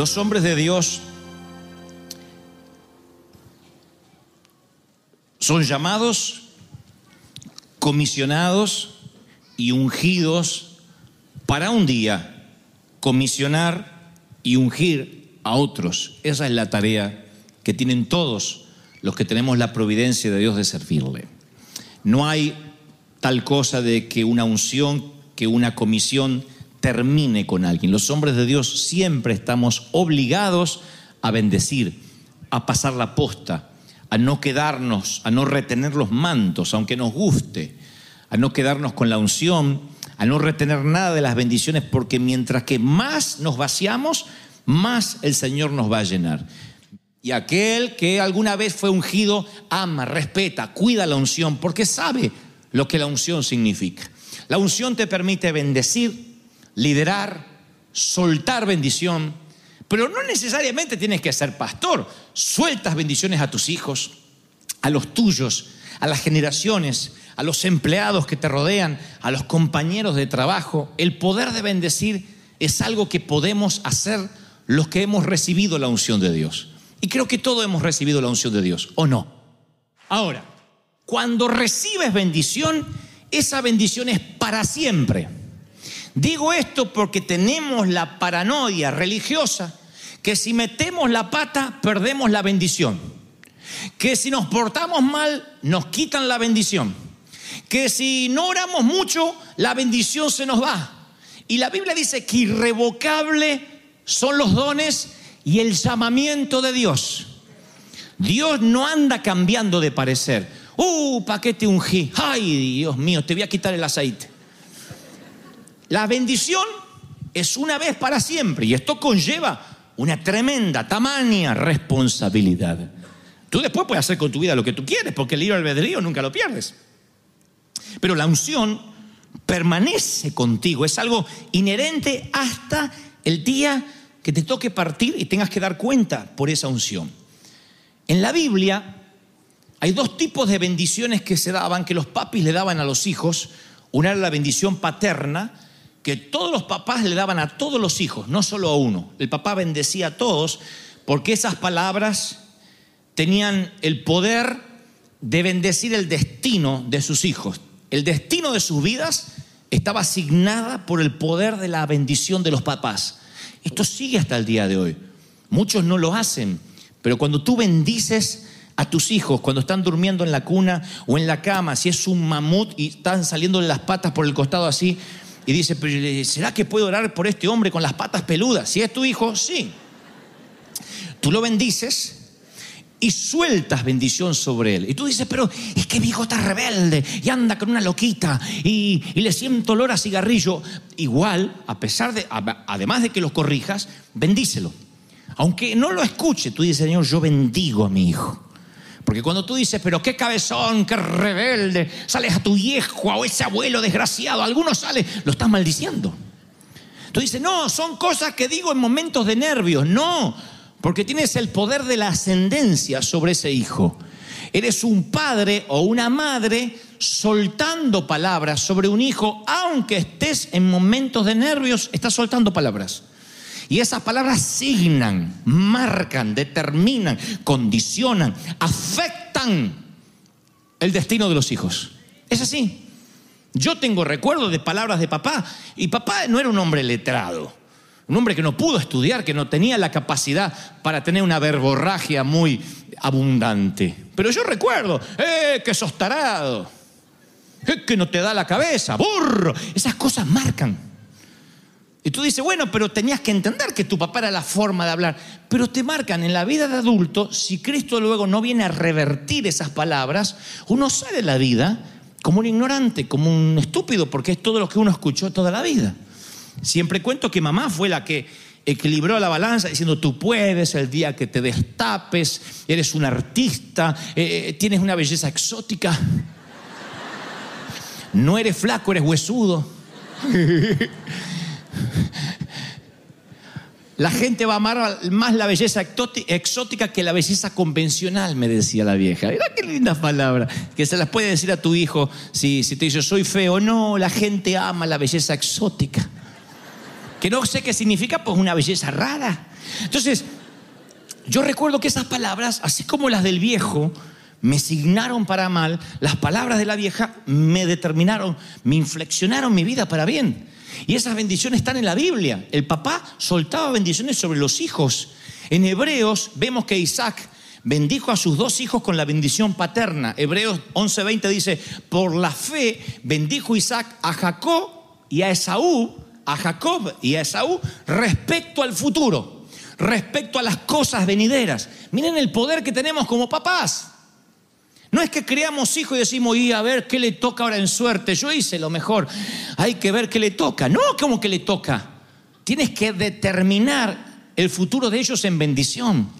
Los hombres de Dios son llamados, comisionados y ungidos para un día comisionar y ungir a otros. Esa es la tarea que tienen todos los que tenemos la providencia de Dios de servirle. No hay tal cosa de que una unción, que una comisión termine con alguien. Los hombres de Dios siempre estamos obligados a bendecir, a pasar la posta, a no quedarnos, a no retener los mantos, aunque nos guste, a no quedarnos con la unción, a no retener nada de las bendiciones, porque mientras que más nos vaciamos, más el Señor nos va a llenar. Y aquel que alguna vez fue ungido, ama, respeta, cuida la unción, porque sabe lo que la unción significa. La unción te permite bendecir, liderar, soltar bendición, pero no necesariamente tienes que ser pastor. Sueltas bendiciones a tus hijos, a los tuyos, a las generaciones, a los empleados que te rodean, a los compañeros de trabajo. El poder de bendecir es algo que podemos hacer los que hemos recibido la unción de Dios. Y creo que todos hemos recibido la unción de Dios, ¿o no? Ahora, cuando recibes bendición, esa bendición es para siempre. Digo esto porque tenemos la paranoia religiosa que si metemos la pata perdemos la bendición. Que si nos portamos mal nos quitan la bendición. Que si no oramos mucho la bendición se nos va. Y la Biblia dice que irrevocable son los dones y el llamamiento de Dios. Dios no anda cambiando de parecer. Uh, paquete ungí. Ay, Dios mío, te voy a quitar el aceite. La bendición es una vez para siempre y esto conlleva una tremenda, tamaña responsabilidad. Tú después puedes hacer con tu vida lo que tú quieres porque el libre albedrío nunca lo pierdes. Pero la unción permanece contigo, es algo inherente hasta el día que te toque partir y tengas que dar cuenta por esa unción. En la Biblia hay dos tipos de bendiciones que se daban, que los papis le daban a los hijos. Una era la bendición paterna, que todos los papás le daban a todos los hijos, no solo a uno. El papá bendecía a todos porque esas palabras tenían el poder de bendecir el destino de sus hijos. El destino de sus vidas estaba asignada por el poder de la bendición de los papás. Esto sigue hasta el día de hoy. Muchos no lo hacen, pero cuando tú bendices a tus hijos, cuando están durmiendo en la cuna o en la cama, si es un mamut y están saliendo las patas por el costado así, y dice, pero ¿será que puedo orar por este hombre con las patas peludas? Si es tu hijo, sí. Tú lo bendices y sueltas bendición sobre él. Y tú dices, pero es que mi hijo está rebelde y anda con una loquita y, y le siento olor a cigarrillo. Igual, a pesar de, además de que lo corrijas, bendícelo. Aunque no lo escuche, tú dices, Señor, yo bendigo a mi hijo. Porque cuando tú dices, pero qué cabezón, qué rebelde, sales a tu viejo o ese abuelo desgraciado, algunos sale, lo estás maldiciendo. Tú dices, no, son cosas que digo en momentos de nervios. No, porque tienes el poder de la ascendencia sobre ese hijo. Eres un padre o una madre soltando palabras sobre un hijo, aunque estés en momentos de nervios, estás soltando palabras. Y esas palabras signan, marcan, determinan, condicionan, afectan el destino de los hijos. Es así. Yo tengo recuerdos de palabras de papá y papá no era un hombre letrado, un hombre que no pudo estudiar, que no tenía la capacidad para tener una verborragia muy abundante. Pero yo recuerdo, ¡eh, que sos tarado! ¡Eh, que no te da la cabeza! ¡Burro! Esas cosas marcan. Y tú dices, bueno, pero tenías que entender que tu papá era la forma de hablar. Pero te marcan en la vida de adulto, si Cristo luego no viene a revertir esas palabras, uno sale la vida como un ignorante, como un estúpido, porque es todo lo que uno escuchó toda la vida. Siempre cuento que mamá fue la que equilibró la balanza diciendo tú puedes el día que te destapes, eres un artista, eh, tienes una belleza exótica, no eres flaco, eres huesudo. La gente va a amar más la belleza exótica que la belleza convencional, me decía la vieja. Mira qué linda palabra, que se las puede decir a tu hijo si, si te dice soy feo. No, la gente ama la belleza exótica. Que no sé qué significa, pues una belleza rara. Entonces, yo recuerdo que esas palabras, así como las del viejo, me signaron para mal, las palabras de la vieja me determinaron, me inflexionaron mi vida para bien. Y esas bendiciones están en la Biblia. El papá soltaba bendiciones sobre los hijos. En Hebreos vemos que Isaac bendijo a sus dos hijos con la bendición paterna. Hebreos 11:20 dice, por la fe bendijo Isaac a Jacob y a Esaú, a Jacob y a Esaú respecto al futuro, respecto a las cosas venideras. Miren el poder que tenemos como papás. No es que creamos hijos y decimos, y a ver qué le toca ahora en suerte. Yo hice lo mejor. Hay que ver qué le toca. No, ¿cómo que le toca? Tienes que determinar el futuro de ellos en bendición.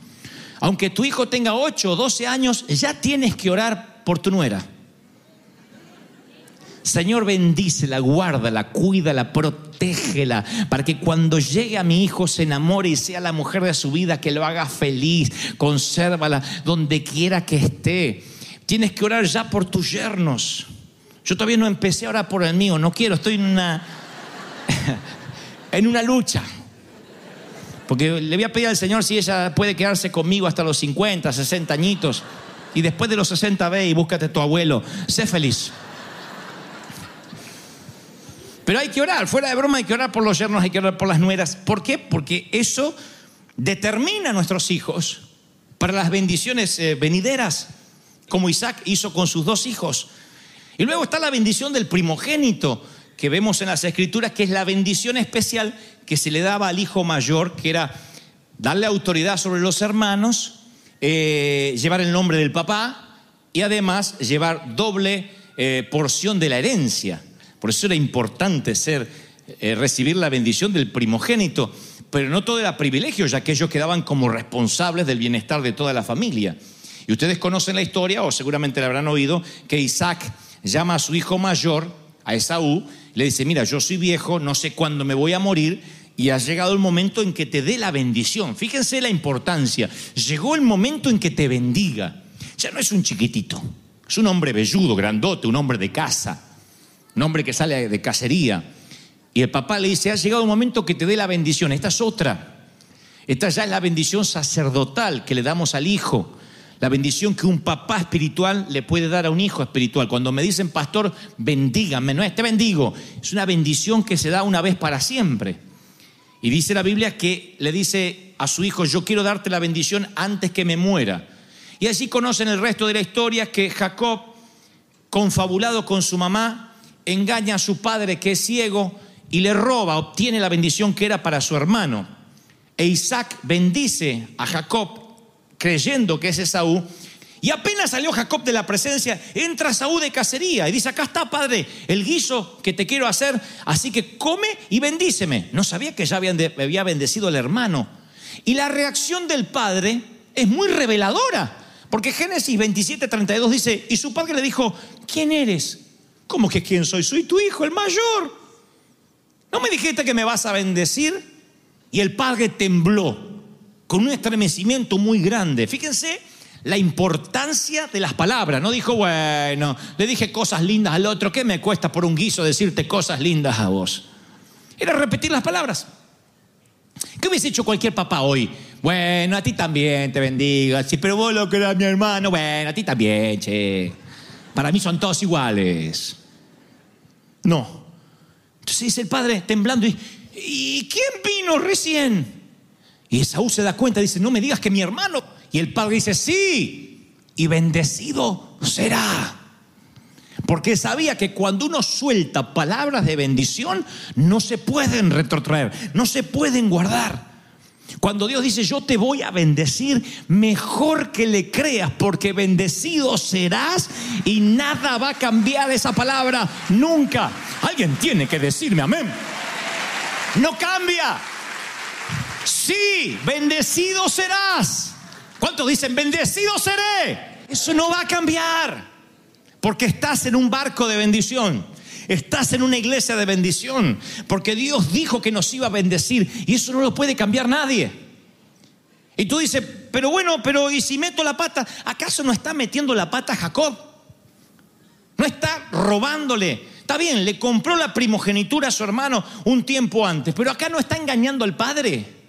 Aunque tu hijo tenga 8 o 12 años, ya tienes que orar por tu nuera. Señor, bendícela, guárdala, cuídala, protégela, para que cuando llegue a mi hijo se enamore y sea la mujer de su vida, que lo haga feliz, consérvala donde quiera que esté. Tienes que orar ya por tus yernos. Yo todavía no empecé a orar por el mío, no quiero, estoy en una, en una lucha. Porque le voy a pedir al Señor si ella puede quedarse conmigo hasta los 50, 60 añitos. Y después de los 60 ve y búscate a tu abuelo. Sé feliz. Pero hay que orar, fuera de broma hay que orar por los yernos, hay que orar por las nueras. ¿Por qué? Porque eso determina a nuestros hijos para las bendiciones eh, venideras como Isaac hizo con sus dos hijos. Y luego está la bendición del primogénito, que vemos en las escrituras, que es la bendición especial que se le daba al hijo mayor, que era darle autoridad sobre los hermanos, eh, llevar el nombre del papá y además llevar doble eh, porción de la herencia. Por eso era importante ser, eh, recibir la bendición del primogénito, pero no todo era privilegio, ya que ellos quedaban como responsables del bienestar de toda la familia. Y ustedes conocen la historia, o seguramente la habrán oído, que Isaac llama a su hijo mayor, a Esaú, le dice, mira, yo soy viejo, no sé cuándo me voy a morir, y ha llegado el momento en que te dé la bendición. Fíjense la importancia. Llegó el momento en que te bendiga. Ya no es un chiquitito, es un hombre velludo, grandote, un hombre de casa, un hombre que sale de cacería. Y el papá le dice, ha llegado el momento que te dé la bendición. Esta es otra. Esta ya es la bendición sacerdotal que le damos al hijo la bendición que un papá espiritual le puede dar a un hijo espiritual. Cuando me dicen, pastor, bendígame, no es te bendigo, es una bendición que se da una vez para siempre. Y dice la Biblia que le dice a su hijo, yo quiero darte la bendición antes que me muera. Y así conocen el resto de la historia que Jacob, confabulado con su mamá, engaña a su padre que es ciego y le roba, obtiene la bendición que era para su hermano. E Isaac bendice a Jacob creyendo que es Esaú. Y apenas salió Jacob de la presencia, entra Saúl de cacería y dice, acá está, padre, el guiso que te quiero hacer, así que come y bendíceme. No sabía que ya había bendecido el hermano. Y la reacción del padre es muy reveladora, porque Génesis 27, 32 dice, y su padre le dijo, ¿quién eres? ¿Cómo que quién soy? Soy tu hijo, el mayor. ¿No me dijiste que me vas a bendecir? Y el padre tembló con un estremecimiento muy grande. Fíjense la importancia de las palabras. No dijo, bueno, le dije cosas lindas al otro, ¿qué me cuesta por un guiso decirte cosas lindas a vos? Era repetir las palabras. ¿Qué hubiese hecho cualquier papá hoy? Bueno, a ti también te bendiga. Sí, pero vos lo que era mi hermano, bueno, a ti también, che. Para mí son todos iguales. No. Entonces dice el padre temblando, ¿y, ¿y quién vino recién? Y Esaú se da cuenta, dice, no me digas que mi hermano. Y el padre dice, sí, y bendecido será. Porque sabía que cuando uno suelta palabras de bendición, no se pueden retrotraer, no se pueden guardar. Cuando Dios dice, yo te voy a bendecir, mejor que le creas, porque bendecido serás y nada va a cambiar esa palabra nunca. Alguien tiene que decirme amén. No cambia. Sí, bendecido serás. ¿Cuántos dicen, bendecido seré? Eso no va a cambiar. Porque estás en un barco de bendición. Estás en una iglesia de bendición. Porque Dios dijo que nos iba a bendecir. Y eso no lo puede cambiar nadie. Y tú dices, pero bueno, pero ¿y si meto la pata? ¿Acaso no está metiendo la pata Jacob? No está robándole. Está bien, le compró la primogenitura a su hermano un tiempo antes. Pero acá no está engañando al padre.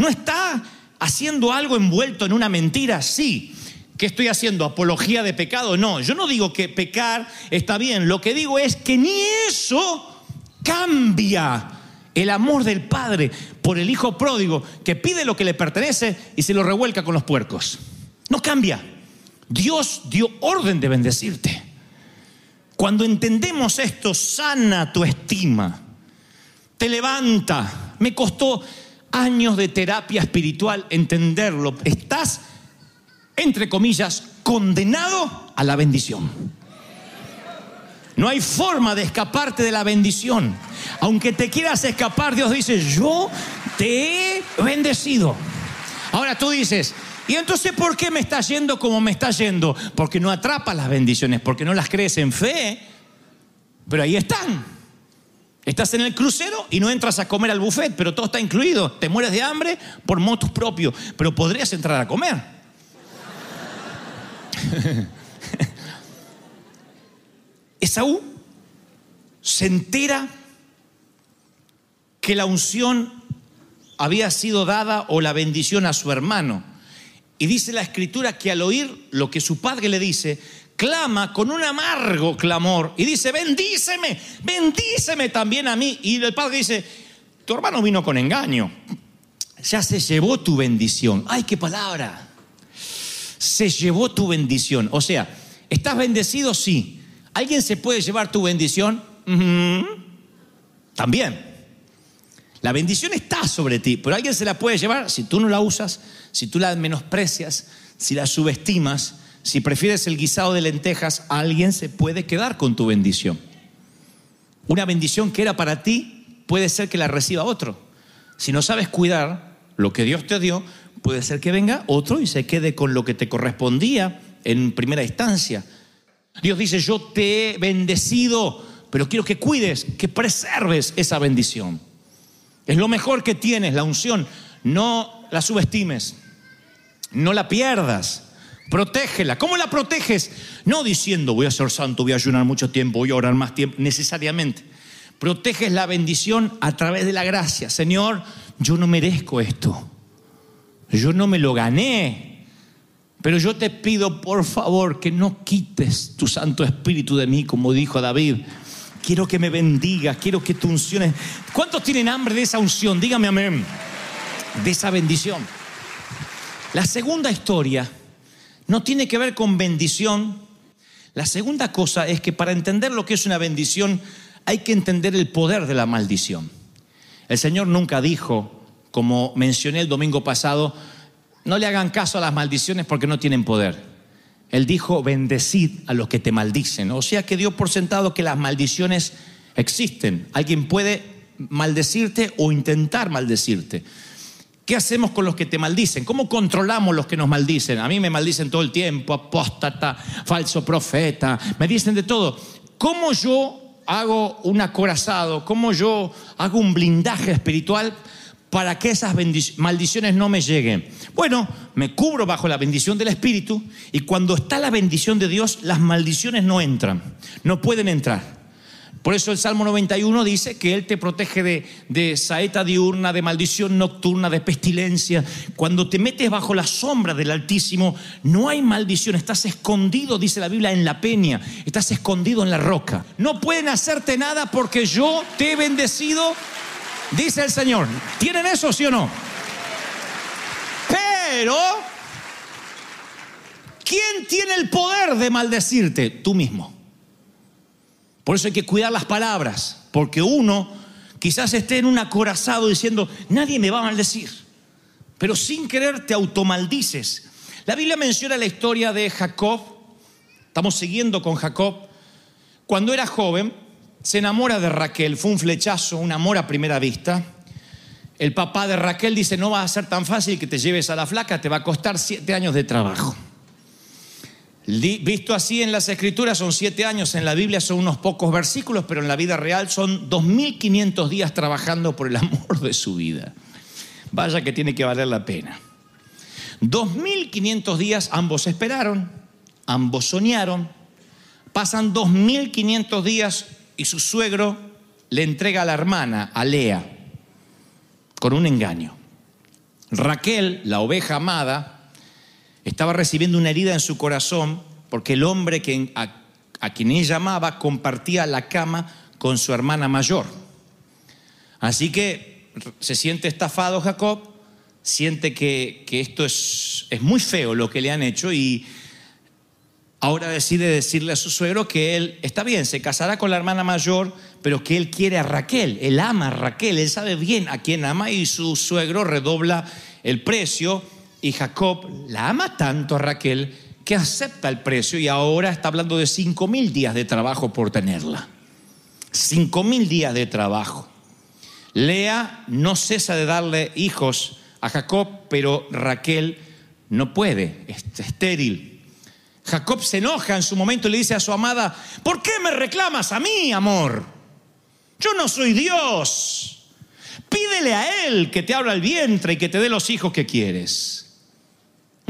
No está haciendo algo envuelto en una mentira. Sí. ¿Qué estoy haciendo? ¿Apología de pecado? No, yo no digo que pecar está bien, lo que digo es que ni eso cambia el amor del Padre por el Hijo pródigo que pide lo que le pertenece y se lo revuelca con los puercos. No cambia. Dios dio orden de bendecirte. Cuando entendemos esto, sana tu estima, te levanta. Me costó años de terapia espiritual entenderlo. Estás entre comillas, condenado a la bendición. No hay forma de escaparte de la bendición. Aunque te quieras escapar, Dios dice, yo te he bendecido. Ahora tú dices, ¿y entonces por qué me está yendo como me está yendo? Porque no atrapas las bendiciones, porque no las crees en fe. Pero ahí están. Estás en el crucero y no entras a comer al buffet, pero todo está incluido. Te mueres de hambre por motus propio, pero podrías entrar a comer. Esaú se entera que la unción había sido dada o la bendición a su hermano. Y dice la escritura que al oír lo que su padre le dice, clama con un amargo clamor y dice, bendíceme, bendíceme también a mí. Y el padre dice, tu hermano vino con engaño, ya se llevó tu bendición. ¡Ay, qué palabra! se llevó tu bendición. O sea, ¿estás bendecido? Sí. ¿Alguien se puede llevar tu bendición? También. La bendición está sobre ti, pero alguien se la puede llevar si tú no la usas, si tú la menosprecias, si la subestimas, si prefieres el guisado de lentejas, alguien se puede quedar con tu bendición. Una bendición que era para ti puede ser que la reciba otro. Si no sabes cuidar lo que Dios te dio, puede ser que venga otro y se quede con lo que te correspondía en primera instancia. Dios dice, yo te he bendecido, pero quiero que cuides, que preserves esa bendición. Es lo mejor que tienes, la unción. No la subestimes, no la pierdas. Protégela. ¿Cómo la proteges? No diciendo voy a ser santo, voy a ayunar mucho tiempo, voy a orar más tiempo, necesariamente. Proteges la bendición a través de la gracia. Señor, yo no merezco esto. Yo no me lo gané. Pero yo te pido, por favor, que no quites tu Santo Espíritu de mí, como dijo David. Quiero que me bendigas, quiero que tu unción... ¿Cuántos tienen hambre de esa unción? Dígame amén. De esa bendición. La segunda historia no tiene que ver con bendición. La segunda cosa es que para entender lo que es una bendición hay que entender el poder de la maldición. El Señor nunca dijo, como mencioné el domingo pasado, no le hagan caso a las maldiciones porque no tienen poder. Él dijo, bendecid a los que te maldicen. O sea que dio por sentado que las maldiciones existen. Alguien puede maldecirte o intentar maldecirte. ¿Qué hacemos con los que te maldicen? ¿Cómo controlamos los que nos maldicen? A mí me maldicen todo el tiempo, apóstata, falso profeta, me dicen de todo. ¿Cómo yo hago un acorazado? ¿Cómo yo hago un blindaje espiritual para que esas maldiciones no me lleguen? Bueno, me cubro bajo la bendición del Espíritu y cuando está la bendición de Dios, las maldiciones no entran, no pueden entrar. Por eso el Salmo 91 dice que Él te protege de, de, saeta diurna, de maldición nocturna, de pestilencia. Cuando te metes bajo la sombra del Altísimo, no hay maldición. Estás escondido, dice la Biblia, en la peña. Estás escondido en la roca. No pueden hacerte nada porque yo te he bendecido, dice el Señor. ¿Tienen eso, sí o no? Pero, ¿quién tiene el poder de maldecirte? Tú mismo. Por eso hay que cuidar las palabras, porque uno quizás esté en un acorazado diciendo, nadie me va a maldecir, pero sin querer te automaldices. La Biblia menciona la historia de Jacob, estamos siguiendo con Jacob, cuando era joven se enamora de Raquel, fue un flechazo, un amor a primera vista. El papá de Raquel dice, no va a ser tan fácil que te lleves a la flaca, te va a costar siete años de trabajo. Visto así en las escrituras son siete años, en la Biblia son unos pocos versículos, pero en la vida real son 2.500 días trabajando por el amor de su vida. Vaya que tiene que valer la pena. 2.500 días ambos esperaron, ambos soñaron, pasan 2.500 días y su suegro le entrega a la hermana, a Lea, con un engaño. Raquel, la oveja amada, estaba recibiendo una herida en su corazón porque el hombre a, quien ella amaba compartía la cama con su hermana mayor. Así que se siente estafado Jacob, siente que, que esto es, es muy feo lo que le han hecho y ahora decide decirle a su suegro que él está bien, se casará con la hermana mayor, pero que él quiere a Raquel, él ama a Raquel, él sabe bien a quién ama y su suegro redobla el precio y Jacob la ama tanto a Raquel que acepta el precio y ahora está hablando de cinco mil días de trabajo por tenerla. Cinco mil días de trabajo. Lea no cesa de darle hijos a Jacob, pero Raquel no puede, es estéril. Jacob se enoja en su momento y le dice a su amada, ¿por qué me reclamas a mí, amor? Yo no soy Dios. Pídele a Él que te abra el vientre y que te dé los hijos que quieres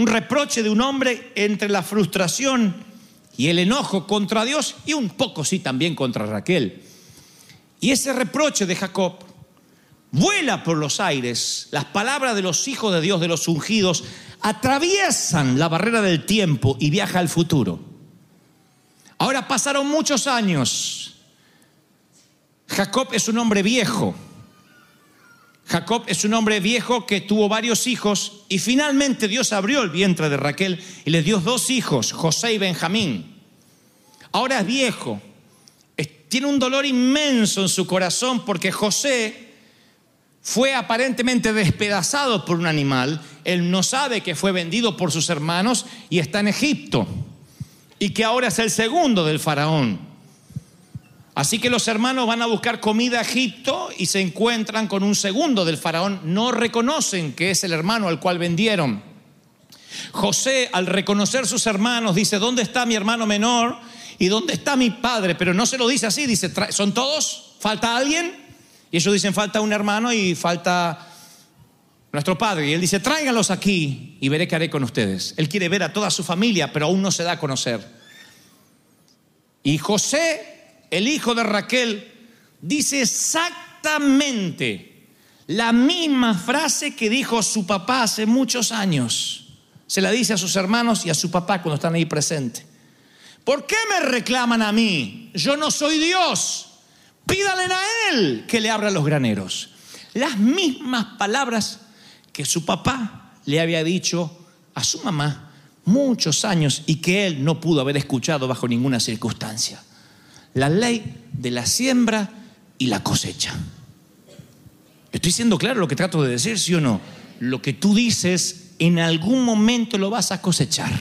un reproche de un hombre entre la frustración y el enojo contra Dios y un poco sí también contra Raquel. Y ese reproche de Jacob vuela por los aires. Las palabras de los hijos de Dios, de los ungidos, atraviesan la barrera del tiempo y viaja al futuro. Ahora pasaron muchos años. Jacob es un hombre viejo Jacob es un hombre viejo que tuvo varios hijos y finalmente Dios abrió el vientre de Raquel y le dio dos hijos, José y Benjamín. Ahora es viejo, tiene un dolor inmenso en su corazón porque José fue aparentemente despedazado por un animal, él no sabe que fue vendido por sus hermanos y está en Egipto y que ahora es el segundo del faraón. Así que los hermanos van a buscar comida a Egipto y se encuentran con un segundo del faraón. No reconocen que es el hermano al cual vendieron. José, al reconocer sus hermanos, dice, ¿dónde está mi hermano menor? ¿Y dónde está mi padre? Pero no se lo dice así, dice, ¿son todos? ¿Falta alguien? Y ellos dicen, falta un hermano y falta nuestro padre. Y él dice, tráiganlos aquí y veré qué haré con ustedes. Él quiere ver a toda su familia, pero aún no se da a conocer. Y José el hijo de Raquel, dice exactamente la misma frase que dijo su papá hace muchos años. Se la dice a sus hermanos y a su papá cuando están ahí presentes. ¿Por qué me reclaman a mí? Yo no soy Dios. Pídale a Él que le abra los graneros. Las mismas palabras que su papá le había dicho a su mamá muchos años y que él no pudo haber escuchado bajo ninguna circunstancia la ley de la siembra y la cosecha. Estoy siendo claro lo que trato de decir, sí o no. Lo que tú dices, en algún momento lo vas a cosechar.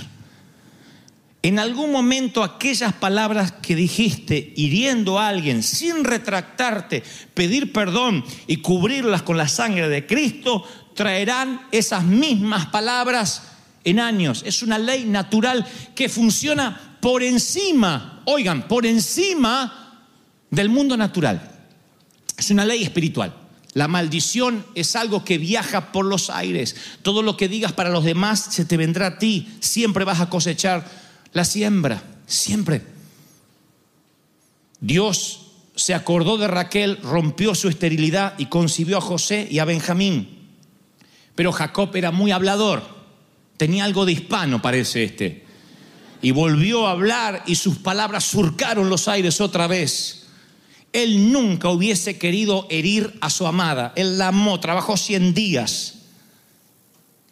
En algún momento aquellas palabras que dijiste hiriendo a alguien sin retractarte, pedir perdón y cubrirlas con la sangre de Cristo, traerán esas mismas palabras en años. Es una ley natural que funciona por encima, oigan, por encima del mundo natural. Es una ley espiritual. La maldición es algo que viaja por los aires. Todo lo que digas para los demás se te vendrá a ti. Siempre vas a cosechar la siembra. Siempre. Dios se acordó de Raquel, rompió su esterilidad y concibió a José y a Benjamín. Pero Jacob era muy hablador, tenía algo de hispano, parece este. Y volvió a hablar y sus palabras surcaron los aires otra vez. Él nunca hubiese querido herir a su amada. Él la amó, trabajó 100 días.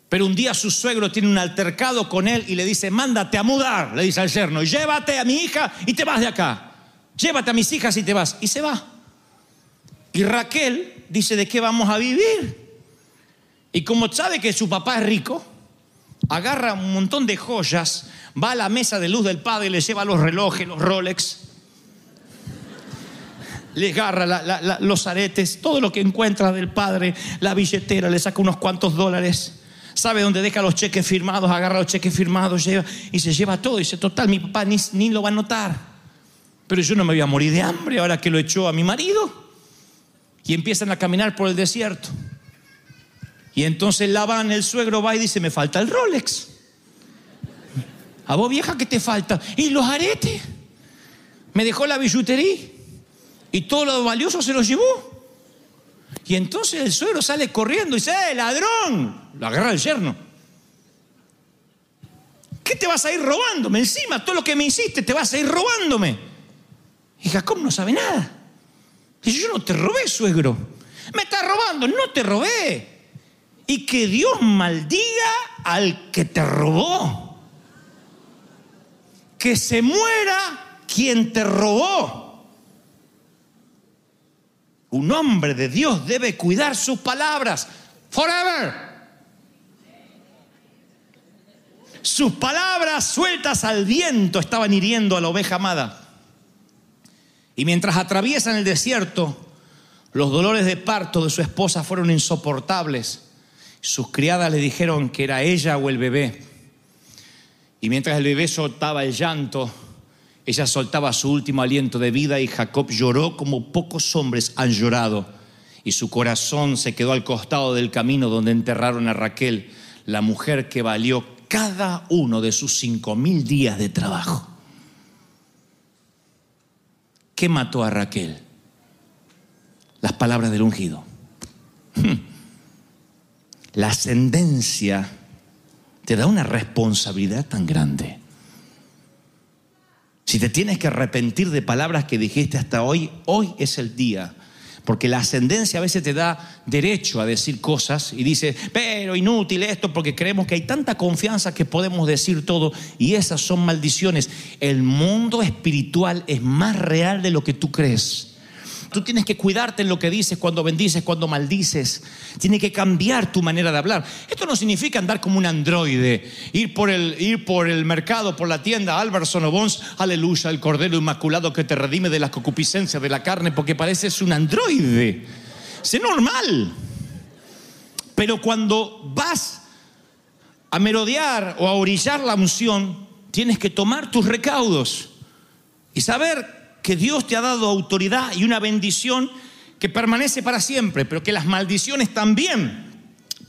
Pero un día su suegro tiene un altercado con él y le dice, mándate a mudar, le dice al yerno, llévate a mi hija y te vas de acá. Llévate a mis hijas y te vas. Y se va. Y Raquel dice, ¿de qué vamos a vivir? Y como sabe que su papá es rico, agarra un montón de joyas, va a la mesa de luz del padre y le lleva los relojes, los Rolex, le agarra los aretes, todo lo que encuentra del padre, la billetera, le saca unos cuantos dólares. Sabe dónde deja los cheques firmados, agarra los cheques firmados, lleva y se lleva todo. Y dice, total, mi papá ni, ni lo va a notar. Pero yo no me voy a morir de hambre ahora que lo echó a mi marido. Y empiezan a caminar por el desierto. Y entonces Labán, el suegro, va y dice, me falta el Rolex. A vos vieja, ¿qué te falta? Y los aretes. Me dejó la billutería. Y todo lo valioso se lo llevó. Y entonces el suegro sale corriendo y dice, ¡eh, ladrón! Lo agarra el yerno. ¿Qué te vas a ir robándome? Encima, todo lo que me hiciste, te vas a ir robándome. Y Jacob no sabe nada. Dice, yo no te robé, suegro. Me estás robando, no te robé. Y que Dios maldiga al que te robó. Que se muera quien te robó. Un hombre de Dios debe cuidar sus palabras. Forever. Sus palabras sueltas al viento estaban hiriendo a la oveja amada. Y mientras atraviesan el desierto, los dolores de parto de su esposa fueron insoportables. Sus criadas le dijeron que era ella o el bebé. Y mientras el bebé soltaba el llanto, ella soltaba su último aliento de vida y Jacob lloró como pocos hombres han llorado. Y su corazón se quedó al costado del camino donde enterraron a Raquel, la mujer que valió cada uno de sus cinco mil días de trabajo. ¿Qué mató a Raquel? Las palabras del ungido. La ascendencia te da una responsabilidad tan grande. Si te tienes que arrepentir de palabras que dijiste hasta hoy, hoy es el día. Porque la ascendencia a veces te da derecho a decir cosas y dices, pero inútil esto, porque creemos que hay tanta confianza que podemos decir todo y esas son maldiciones. El mundo espiritual es más real de lo que tú crees. Tú tienes que cuidarte en lo que dices, cuando bendices, cuando maldices. Tienes que cambiar tu manera de hablar. Esto no significa andar como un androide, ir por el, ir por el mercado, por la tienda, Alberson o aleluya, el Cordero Inmaculado que te redime de la concupiscencia de la carne, porque pareces un androide. Sé normal. Pero cuando vas a merodear o a orillar la unción, tienes que tomar tus recaudos y saber que Dios te ha dado autoridad y una bendición que permanece para siempre, pero que las maldiciones también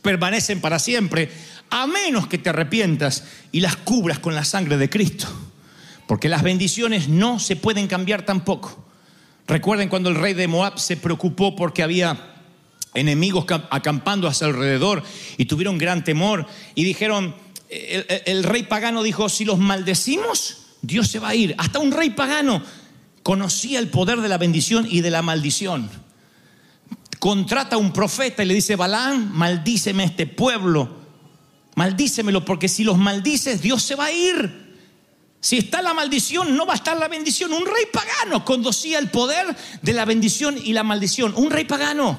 permanecen para siempre, a menos que te arrepientas y las cubras con la sangre de Cristo. Porque las bendiciones no se pueden cambiar tampoco. Recuerden cuando el rey de Moab se preocupó porque había enemigos cam- acampando a su alrededor y tuvieron gran temor y dijeron, el, el- el rey pagano dijo, si los maldecimos, Dios se va a ir. Hasta un rey pagano conocía el poder de la bendición y de la maldición. Contrata a un profeta y le dice, Balán, maldíceme a este pueblo, maldícemelo, porque si los maldices, Dios se va a ir. Si está la maldición, no va a estar la bendición. Un rey pagano conocía el poder de la bendición y la maldición. Un rey pagano.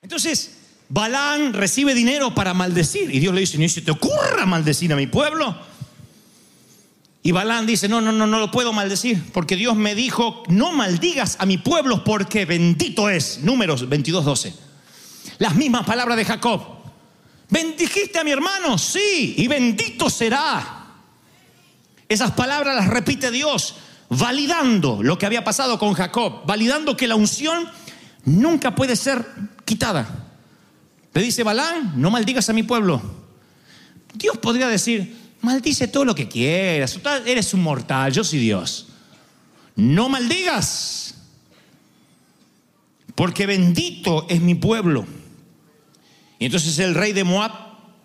Entonces, Balán recibe dinero para maldecir. Y Dios le dice, ni se te ocurra maldecir a mi pueblo. Y Balán dice, no, no, no, no lo puedo maldecir, porque Dios me dijo, no maldigas a mi pueblo porque bendito es. Números 22, 12. Las mismas palabras de Jacob. ¿Bendijiste a mi hermano? Sí, y bendito será. Esas palabras las repite Dios, validando lo que había pasado con Jacob, validando que la unción nunca puede ser quitada. Le dice Balán, no maldigas a mi pueblo. Dios podría decir, maldice todo lo que quieras, eres un mortal, yo soy Dios. no maldigas, porque bendito es mi pueblo. Y entonces el rey de Moab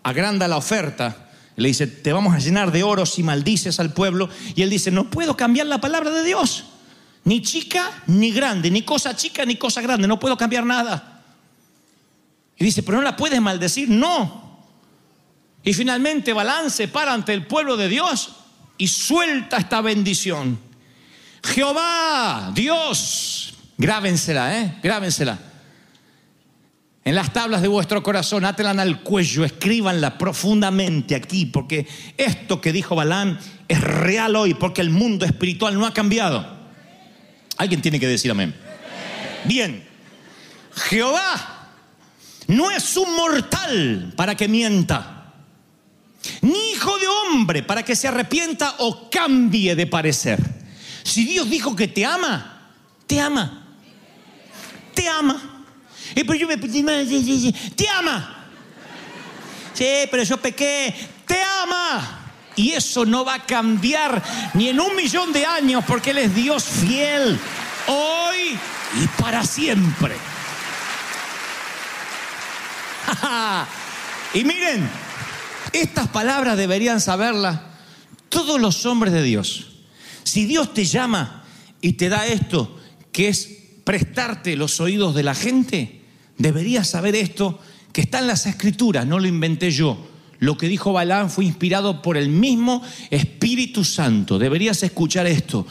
agranda la oferta. Le dice, te vamos a llenar de oro si maldices al pueblo. Y él dice, no puedo cambiar la palabra de Dios. Ni chica ni grande, ni cosa chica ni cosa grande. No puedo cambiar nada. Y dice, pero no la puedes maldecir. No. Y finalmente Balán se para ante el pueblo de Dios y suelta esta bendición. Jehová, Dios, grábensela, ¿eh? Grábensela. En las tablas de vuestro corazón, átelan al cuello, escríbanla profundamente aquí, porque esto que dijo Balán es real hoy, porque el mundo espiritual no ha cambiado. Alguien tiene que decir amén. Bien, Jehová no es un mortal para que mienta, ni hijo de hombre para que se arrepienta o cambie de parecer. Si Dios dijo que te ama, te ama. Te ama. Eh, pero yo me te ama. Sí, pero yo pequé. Te ama. Y eso no va a cambiar ni en un millón de años porque Él es Dios fiel hoy y para siempre. y miren, estas palabras deberían saberlas todos los hombres de Dios. Si Dios te llama y te da esto, que es prestarte los oídos de la gente, deberías saber esto que está en las escrituras, no lo inventé yo. Lo que dijo Balán fue inspirado por el mismo Espíritu Santo. Deberías escuchar esto.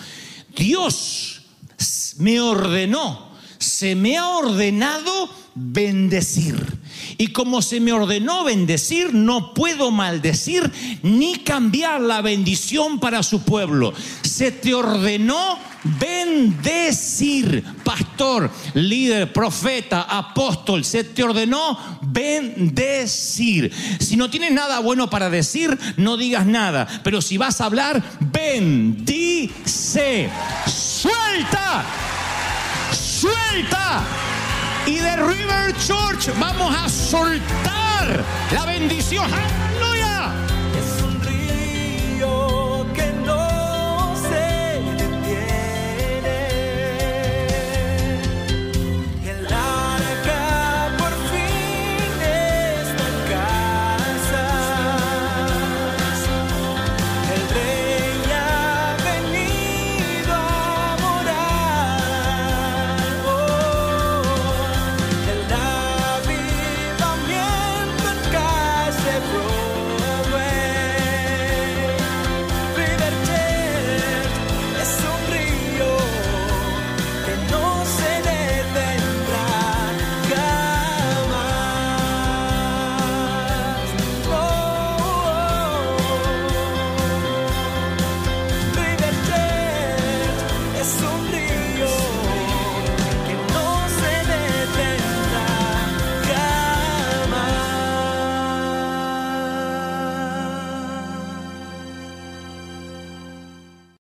Dios me ordenó, se me ha ordenado bendecir. Y como se me ordenó bendecir, no puedo maldecir ni cambiar la bendición para su pueblo. Se te ordenó bendecir, pastor, líder, profeta, apóstol, se te ordenó bendecir. Si no tienes nada bueno para decir, no digas nada, pero si vas a hablar, bendice, suelta, suelta. Y de River Church vamos a soltar la bendición.